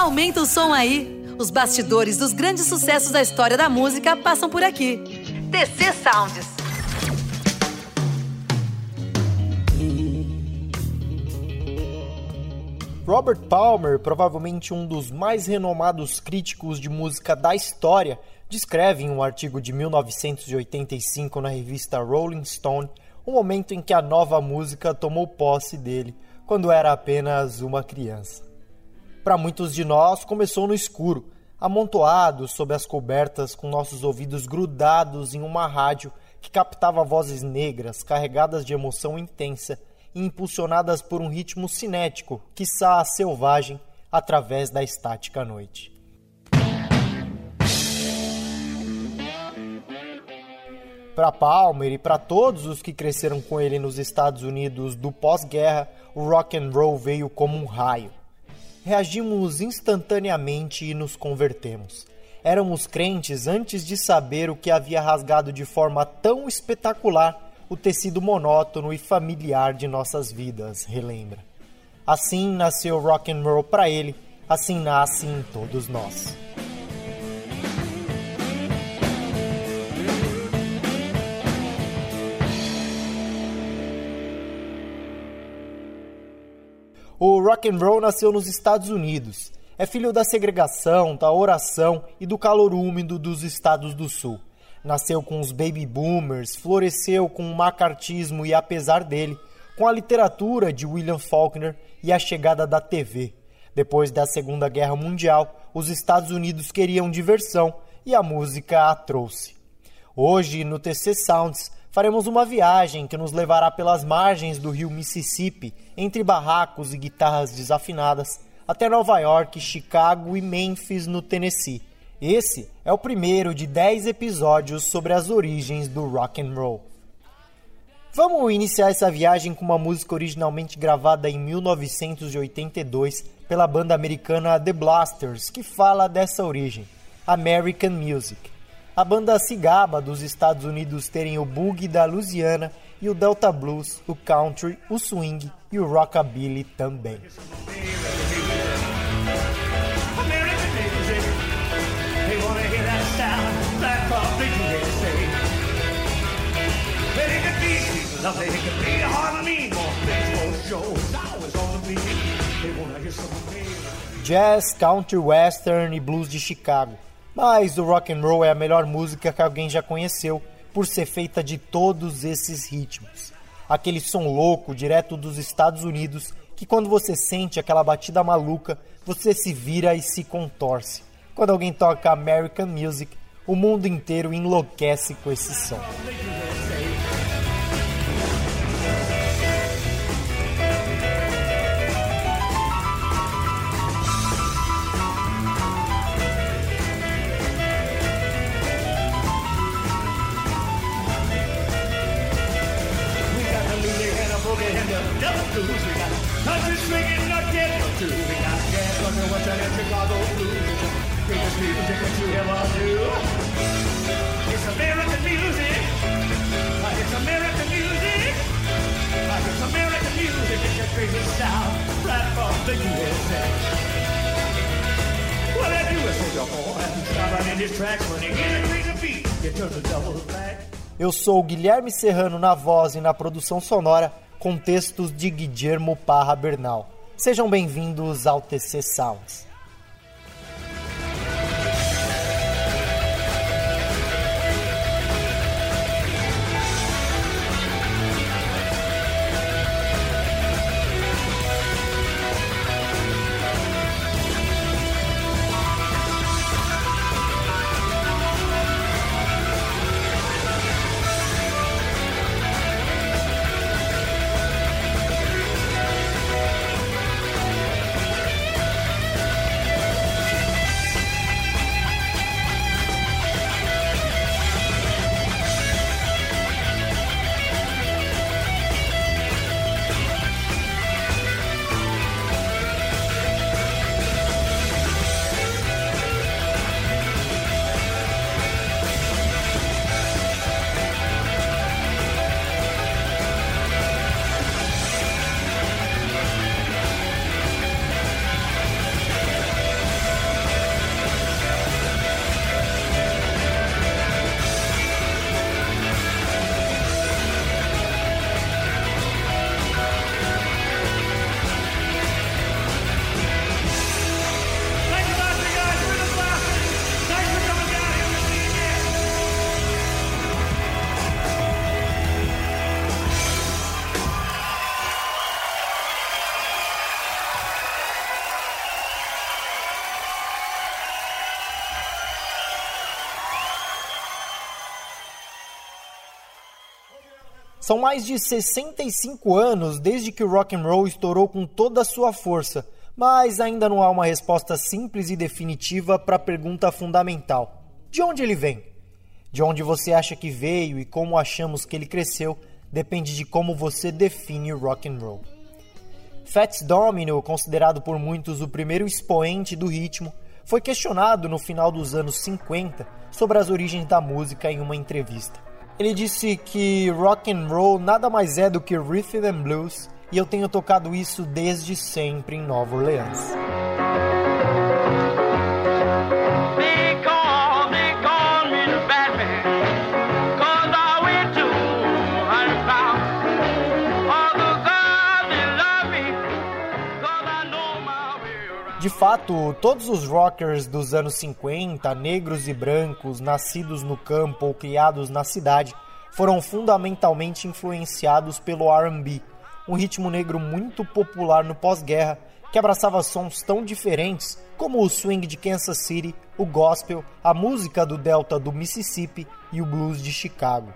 Aumenta o som aí. Os bastidores dos grandes sucessos da história da música passam por aqui. TC Sounds. Robert Palmer, provavelmente um dos mais renomados críticos de música da história, descreve em um artigo de 1985 na revista Rolling Stone o momento em que a nova música tomou posse dele, quando era apenas uma criança. Para muitos de nós, começou no escuro, amontoados sob as cobertas, com nossos ouvidos grudados em uma rádio que captava vozes negras carregadas de emoção intensa e impulsionadas por um ritmo cinético, quiçá selvagem, através da estática noite. Para Palmer e para todos os que cresceram com ele nos Estados Unidos do pós-guerra, o rock and roll veio como um raio. Reagimos instantaneamente e nos convertemos. Éramos crentes antes de saber o que havia rasgado de forma tão espetacular o tecido monótono e familiar de nossas vidas, relembra. Assim nasceu rock and roll para ele, assim nasce em todos nós. O rock and roll nasceu nos Estados Unidos. É filho da segregação, da oração e do calor úmido dos estados do sul. Nasceu com os baby boomers, floresceu com o macartismo e apesar dele, com a literatura de William Faulkner e a chegada da TV. Depois da Segunda Guerra Mundial, os Estados Unidos queriam diversão e a música a trouxe. Hoje, no TC Sounds, faremos uma viagem que nos levará pelas margens do rio Mississippi, entre barracos e guitarras desafinadas, até Nova York, Chicago e Memphis, no Tennessee. Esse é o primeiro de 10 episódios sobre as origens do rock and roll. Vamos iniciar essa viagem com uma música originalmente gravada em 1982 pela banda americana The Blasters, que fala dessa origem, American Music. A banda se gaba dos Estados Unidos terem o boogie da Louisiana e o Delta Blues, o country, o swing e o rockabilly também. Jazz, country, western e blues de Chicago mas o rock and roll é a melhor música que alguém já conheceu por ser feita de todos esses ritmos. Aquele som louco direto dos Estados Unidos que quando você sente aquela batida maluca, você se vira e se contorce. Quando alguém toca American Music, o mundo inteiro enlouquece com esse som. Blues. We got swinging, not. We got Chicago blues. You ever. It's American music. It's American music. It's American music. It's sound right from the USA. Well, that USA boy running these tracks when a crazy beat. You turn the double back. Eu sou Guilherme Serrano na voz e na produção sonora com textos de Guillermo Parra Bernal. Sejam bem-vindos ao TC Sounds. São mais de 65 anos desde que o rock and roll estourou com toda a sua força, mas ainda não há uma resposta simples e definitiva para a pergunta fundamental: de onde ele vem? De onde você acha que veio e como achamos que ele cresceu depende de como você define o rock and roll. Fats Domino, considerado por muitos o primeiro expoente do ritmo, foi questionado no final dos anos 50 sobre as origens da música em uma entrevista. Ele disse que rock and roll nada mais é do que rhythm and blues e eu tenho tocado isso desde sempre em Nova Orleans. De fato, todos os rockers dos anos 50, negros e brancos, nascidos no campo ou criados na cidade, foram fundamentalmente influenciados pelo R&B, um ritmo negro muito popular no pós-guerra, que abraçava sons tão diferentes como o swing de Kansas City, o gospel, a música do delta do Mississippi e o blues de Chicago.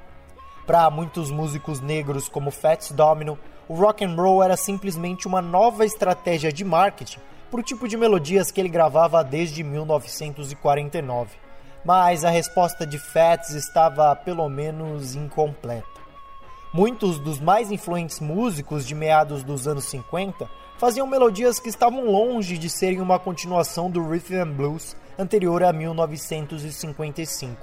Para muitos músicos negros como Fats Domino, o rock and roll era simplesmente uma nova estratégia de marketing para o tipo de melodias que ele gravava desde 1949. Mas a resposta de Fats estava pelo menos incompleta. Muitos dos mais influentes músicos de meados dos anos 50 faziam melodias que estavam longe de serem uma continuação do rhythm and blues anterior a 1955.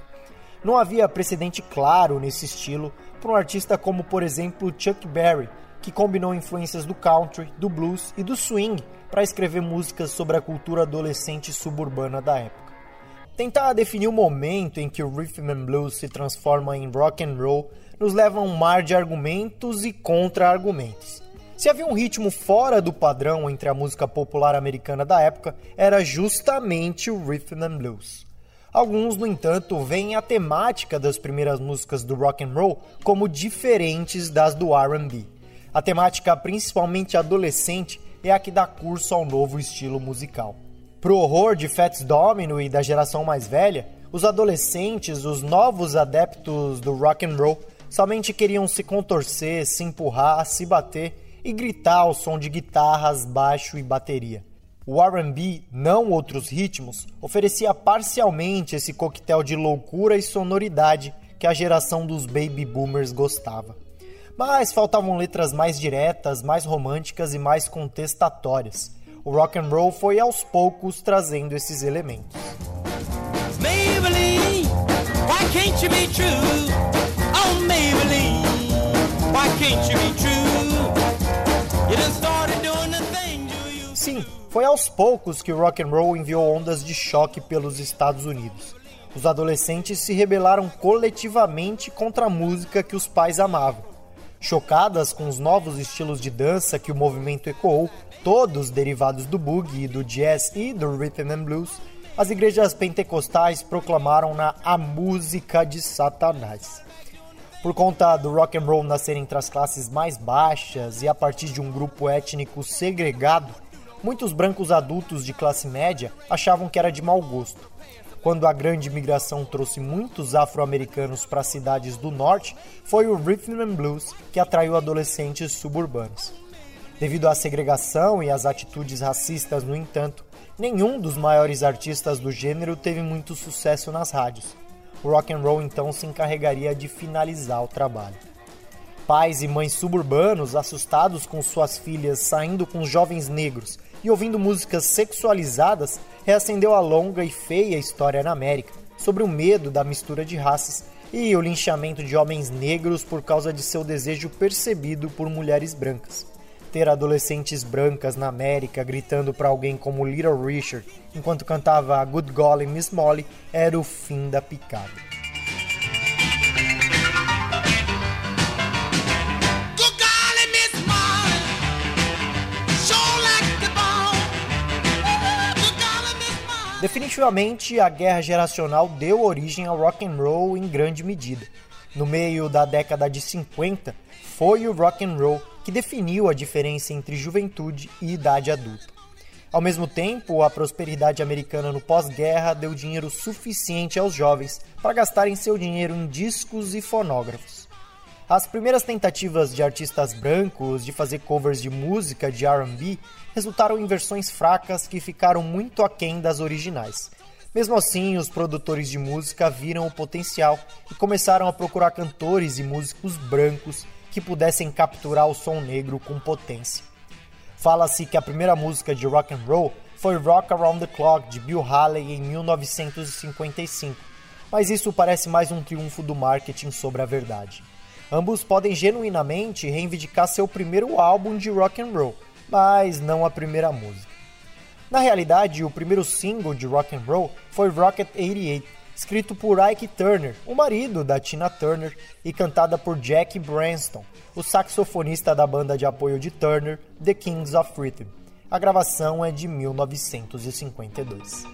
Não havia precedente claro nesse estilo para um artista como, por exemplo, Chuck Berry, que combinou influências do country, do blues e do swing para escrever músicas sobre a cultura adolescente suburbana da época. Tentar definir o momento em que o rhythm and blues se transforma em rock and roll nos leva a um mar de argumentos e contra-argumentos. Se havia um ritmo fora do padrão entre a música popular americana da época, era justamente o rhythm and blues. Alguns, no entanto, veem a temática das primeiras músicas do rock and roll como diferentes das do R&B. A temática, principalmente adolescente, é a que dá curso ao novo estilo musical. Pro horror de Fats Domino e da geração mais velha, os adolescentes, os novos adeptos do rock and roll, somente queriam se contorcer, se empurrar, se bater e gritar ao som de guitarras, baixo e bateria. O R&B, não outros ritmos, oferecia parcialmente esse coquetel de loucura e sonoridade que a geração dos baby boomers gostava mas faltavam letras mais diretas, mais românticas e mais contestatórias. O rock and roll foi aos poucos trazendo esses elementos. Maybelline, why can't you be true? Oh Maybelline, why can't you be true? You done started doing the things you Sim, foi aos poucos que o rock and roll enviou ondas de choque pelos Estados Unidos. Os adolescentes se rebelaram coletivamente contra a música que os pais amavam chocadas com os novos estilos de dança que o movimento ecoou, todos derivados do boogie, do jazz e do rhythm and blues, as igrejas pentecostais proclamaram-na a música de Satanás. Por conta do rock and roll nascer entre as classes mais baixas e a partir de um grupo étnico segregado, muitos brancos adultos de classe média achavam que era de mau gosto. Quando a grande migração trouxe muitos afro-americanos para cidades do norte, foi o rhythm and blues que atraiu adolescentes suburbanos. Devido à segregação e às atitudes racistas, no entanto, nenhum dos maiores artistas do gênero teve muito sucesso nas rádios. O rock and roll então se encarregaria de finalizar o trabalho. Pais e mães suburbanos, assustados com suas filhas saindo com jovens negros e ouvindo músicas sexualizadas, reacendeu a longa e feia história na América sobre o medo da mistura de raças e o linchamento de homens negros por causa de seu desejo percebido por mulheres brancas. Ter adolescentes brancas na América gritando para alguém como Little Richard enquanto cantava Good Golly Miss Molly era o fim da picada. Definitivamente, a guerra geracional deu origem ao rock and roll em grande medida. No meio da década de 50, foi o rock and roll que definiu a diferença entre juventude e idade adulta. Ao mesmo tempo, a prosperidade americana no pós-guerra deu dinheiro suficiente aos jovens para gastarem seu dinheiro em discos e fonógrafos. As primeiras tentativas de artistas brancos de fazer covers de música de R&B resultaram em versões fracas que ficaram muito aquém das originais. Mesmo assim, os produtores de música viram o potencial e começaram a procurar cantores e músicos brancos que pudessem capturar o som negro com potência. Fala-se que a primeira música de rock and roll foi Rock Around the Clock de Bill Haley em 1955, mas isso parece mais um triunfo do marketing sobre a verdade. Ambos podem genuinamente reivindicar seu primeiro álbum de rock and roll, mas não a primeira música. Na realidade, o primeiro single de rock and roll foi Rocket 88, escrito por Ike Turner, o marido da Tina Turner, e cantada por Jack Branston, o saxofonista da banda de apoio de Turner, The Kings of Rhythm. A gravação é de 1952.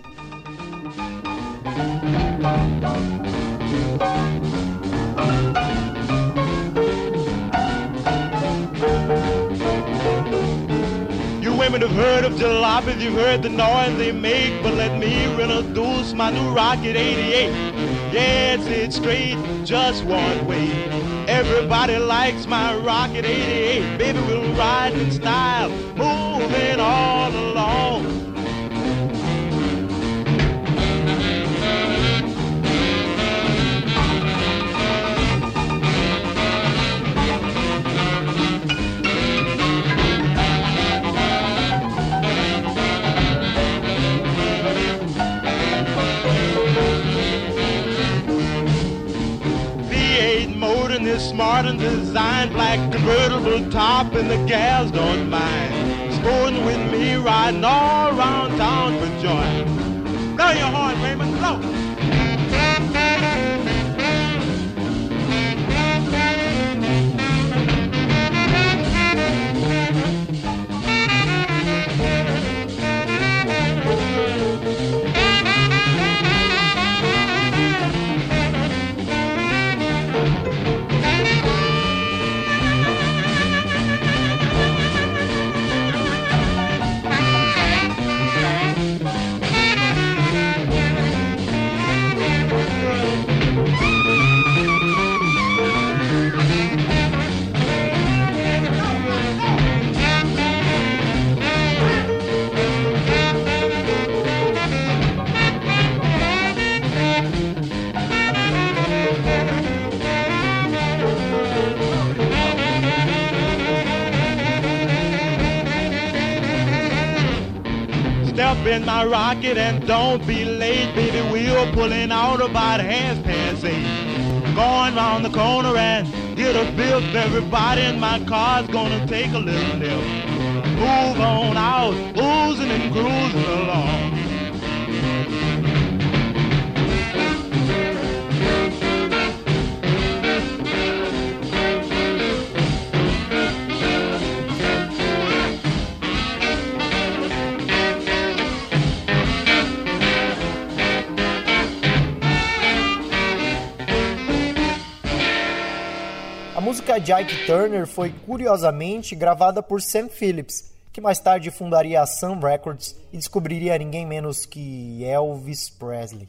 Women have heard of jalopies, you've heard the noise they make, but let me introduce my new Rocket 88. Yes, it's straight, just one way. Everybody likes my Rocket 88. Baby, we'll ride in style, moving all along. And designed, black convertible top, and the gals don't mind. Sporting with me, riding all around town for joy. Blow your horn, Raymond, blow. In my rocket and don't be late, baby. We're pulling out about half past eight. Going round the corner and get a fifth. Everybody in my car's gonna take a little nip. Move on out, oozing and cruising along. Música de Ike Turner foi curiosamente gravada por Sam Phillips, que mais tarde fundaria a Sun Records e descobriria ninguém menos que Elvis Presley.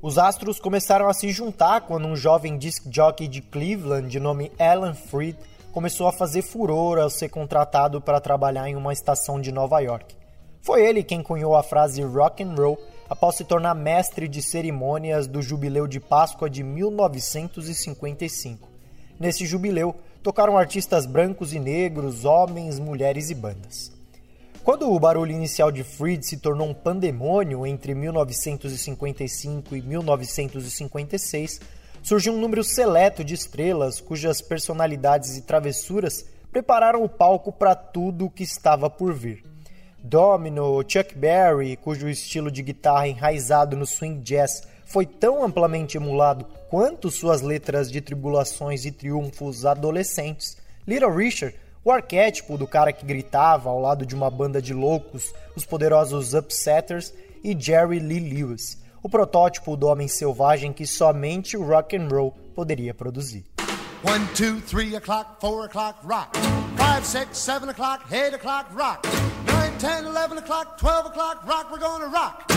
Os astros começaram a se juntar quando um jovem disc jockey de Cleveland de nome Alan Freed começou a fazer furor ao ser contratado para trabalhar em uma estação de Nova York. Foi ele quem cunhou a frase rock and roll após se tornar mestre de cerimônias do Jubileu de Páscoa de 1955. Nesse jubileu, tocaram artistas brancos e negros, homens, mulheres e bandas. Quando o barulho inicial de Freed se tornou um pandemônio entre 1955 e 1956, surgiu um número seleto de estrelas cujas personalidades e travessuras prepararam o palco para tudo o que estava por vir. Domino, Chuck Berry, cujo estilo de guitarra enraizado no swing jazz foi tão amplamente emulado quanto suas letras de tribulações e triunfos adolescentes. Little Richard, o arquétipo do cara que gritava ao lado de uma banda de loucos, os poderosos Upsetters, e Jerry Lee Lewis, o protótipo do homem selvagem que somente o rock and roll poderia produzir. 1, 2, 3 o'clock, 4 o'clock, rock. 5, 6, 7 o'clock, 8 o'clock, rock. 9, 10, 11 o'clock, 12 o'clock, rock, we're gonna rock.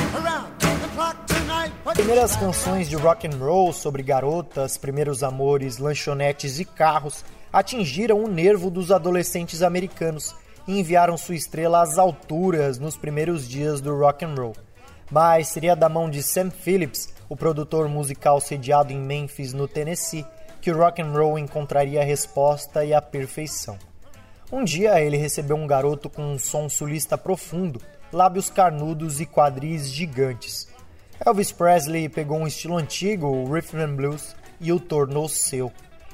Primeiras canções de rock and roll sobre garotas, primeiros amores, lanchonetes e carros atingiram o nervo dos adolescentes americanos e enviaram sua estrela às alturas nos primeiros dias do rock and roll. Mas seria da mão de Sam Phillips, o produtor musical sediado em Memphis, no Tennessee, que o rock and roll encontraria a resposta e a perfeição. Um dia ele recebeu um garoto com um som sulista profundo, lábios carnudos e quadris gigantes. Elvis Presley pegou um estilo antigo, o rhythm and blues, e o tornou seu.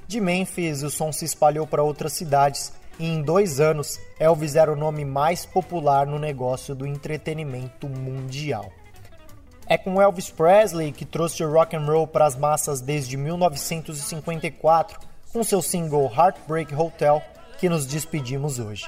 De Memphis, o som se espalhou para outras cidades e em dois anos, Elvis era o nome mais popular no negócio do entretenimento mundial. É com Elvis Presley que trouxe o rock and roll para as massas desde 1954, com seu single Heartbreak Hotel, que nos despedimos hoje.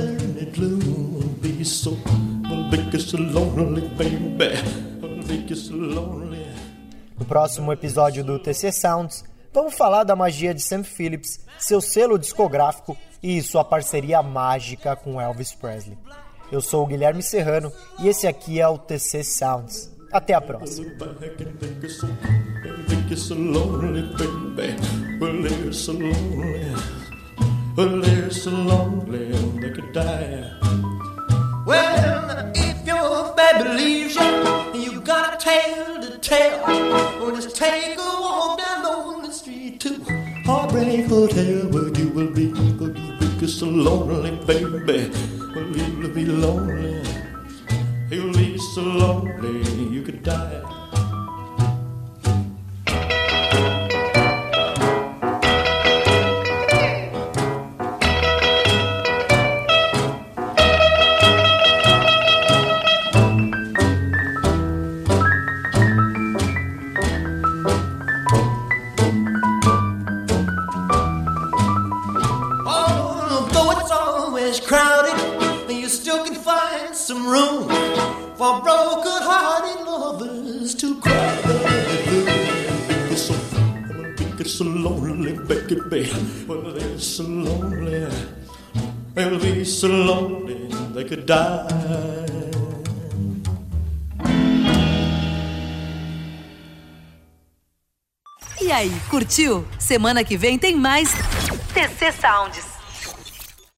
So lonely, baby. So lonely. No próximo episódio do TC Sounds, vamos falar da magia de Sam Phillips, seu selo discográfico e sua parceria mágica com Elvis Presley. Eu sou o Guilherme Serrano e esse aqui é o TC Sounds. Até a próxima. Well, if your baby leaves you, you got a tale to tell. Well, just take a walk down the street to Heartbreak Hotel, where you will be, where you will be so lonely, baby. Well, you'll be lonely. You'll be so lonely you could die. So lonely, baby. Well, they're so lonely. They'll be so lonely they could die. E aí, curtiu? Semana que vem tem mais TC Sounds.